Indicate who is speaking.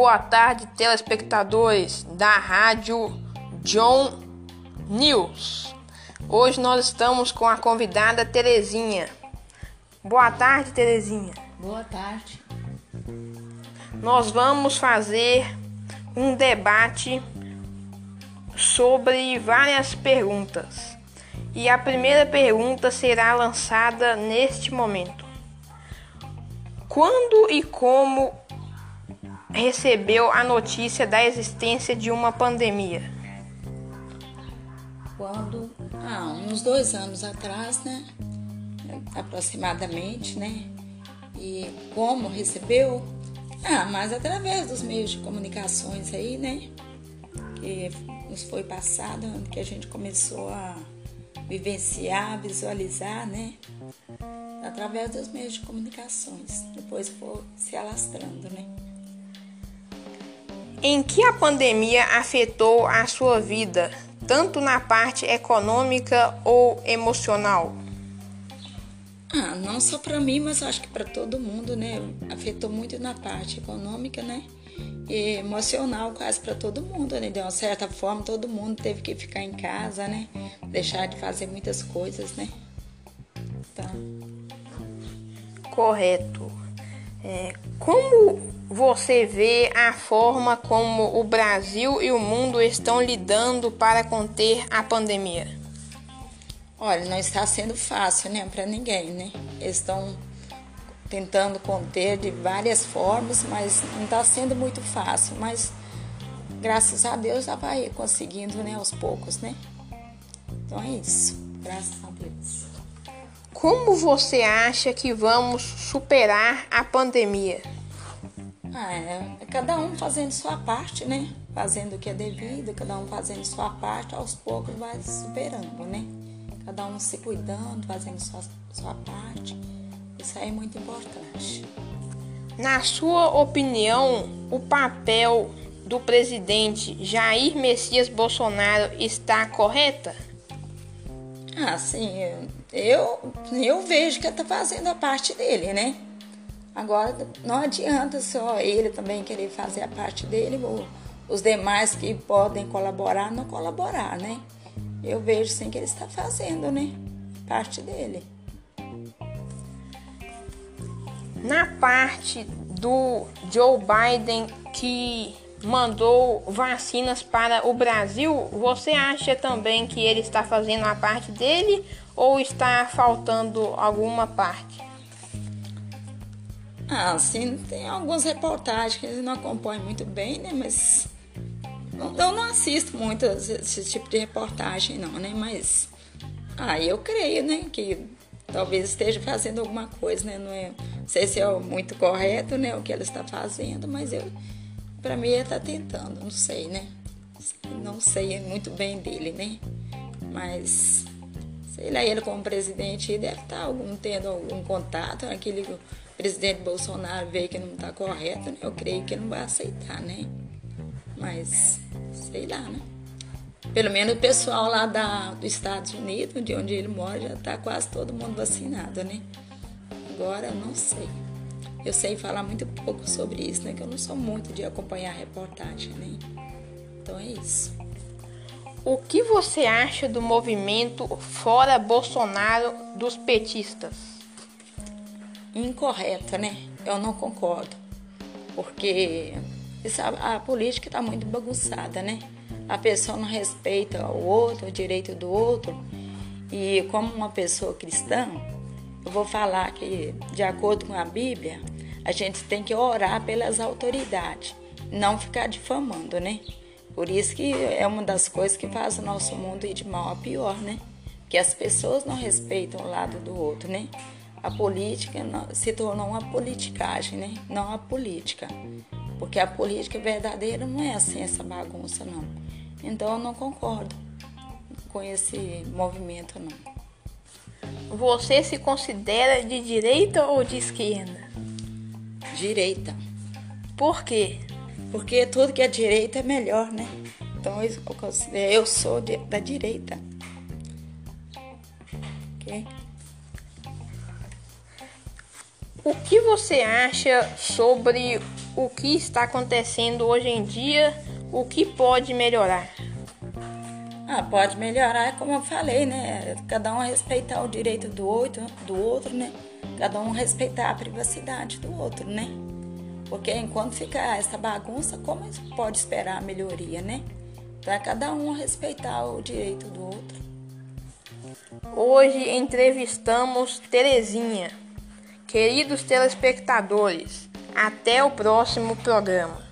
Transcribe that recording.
Speaker 1: Boa tarde, telespectadores da Rádio John News. Hoje nós estamos com a convidada Terezinha. Boa tarde, Terezinha.
Speaker 2: Boa tarde.
Speaker 1: Nós vamos fazer um debate sobre várias perguntas. E a primeira pergunta será lançada neste momento. Quando e como recebeu a notícia da existência de uma pandemia?
Speaker 2: Quando, ah, uns dois anos atrás, né? Aproximadamente, né? E como recebeu? Ah, mas através dos meios de comunicações aí, né? Que nos foi passado, que a gente começou a vivenciar, visualizar, né? Através dos meios de comunicações. Depois foi se alastrando, né?
Speaker 1: Em que a pandemia afetou a sua vida, tanto na parte econômica ou emocional?
Speaker 2: Ah, não só para mim, mas acho que para todo mundo, né? Afetou muito na parte econômica, né? E emocional quase para todo mundo, né? De uma certa forma, todo mundo teve que ficar em casa, né? Deixar de fazer muitas coisas, né? Tá.
Speaker 1: Correto. É, como você vê a forma como o Brasil e o mundo estão lidando para conter a pandemia?
Speaker 2: Olha, não está sendo fácil, né, para ninguém, né? Eles estão tentando conter de várias formas, mas não está sendo muito fácil. Mas graças a Deus já vai conseguindo, né, aos poucos, né? Então é isso. Graças a Deus.
Speaker 1: Como você acha que vamos superar a pandemia?
Speaker 2: Ah, é, é cada um fazendo sua parte, né? Fazendo o que é devido, cada um fazendo sua parte, aos poucos vai superando, né? Cada um se cuidando, fazendo sua, sua parte. Isso aí é muito importante.
Speaker 1: Na sua opinião, o papel do presidente Jair Messias Bolsonaro está correta?
Speaker 2: Ah, sim, eu, eu vejo que está fazendo a parte dele, né? Agora, não adianta só ele também querer fazer a parte dele, ou os demais que podem colaborar, não colaborar, né? Eu vejo sim que ele está fazendo, né? Parte dele.
Speaker 1: Na parte do Joe Biden que mandou vacinas para o Brasil, você acha também que ele está fazendo a parte dele ou está faltando alguma parte?
Speaker 2: Ah, sim, tem algumas reportagens que eu não acompanho muito bem, né? Mas eu não assisto muito esse tipo de reportagem, não, né? Mas ah, eu creio, né? Que talvez esteja fazendo alguma coisa, né? Não, é, não sei se é muito correto, né? O que ela está fazendo, mas eu, para mim, ele está tentando, não sei, né? Não sei muito bem dele, né? Mas sei lá, ele como presidente deve estar algum, tendo algum contato, aquele presidente Bolsonaro vê que não está correto, né? eu creio que ele não vai aceitar, né? Mas, sei lá, né? Pelo menos o pessoal lá da, dos Estados Unidos, de onde ele mora, já está quase todo mundo vacinado, né? Agora, não sei. Eu sei falar muito pouco sobre isso, né? Que eu não sou muito de acompanhar reportagem, né? Então é isso.
Speaker 1: O que você acha do movimento Fora Bolsonaro dos petistas?
Speaker 2: incorreta, né? Eu não concordo. Porque a, a política está muito bagunçada, né? A pessoa não respeita o outro, o direito do outro. E como uma pessoa cristã, eu vou falar que, de acordo com a Bíblia, a gente tem que orar pelas autoridades, não ficar difamando, né? Por isso que é uma das coisas que faz o nosso mundo ir de mal a pior, né? Que as pessoas não respeitam o lado do outro, né? a política se tornou uma politicagem, né? Não a política. Porque a política verdadeira não é assim, essa bagunça, não. Então eu não concordo com esse movimento, não.
Speaker 1: Você se considera de direita ou de esquerda?
Speaker 2: Direita.
Speaker 1: Por quê?
Speaker 2: Porque tudo que é direita é melhor, né? Então eu, eu sou de, da direita. Ok?
Speaker 1: O que você acha sobre o que está acontecendo hoje em dia, o que pode melhorar?
Speaker 2: Ah, pode melhorar, como eu falei, né? Cada um respeitar o direito do outro, do outro, né? Cada um respeitar a privacidade do outro, né? Porque enquanto ficar essa bagunça, como pode esperar a melhoria, né? Para cada um respeitar o direito do outro.
Speaker 1: Hoje entrevistamos Terezinha. Queridos telespectadores, até o próximo programa.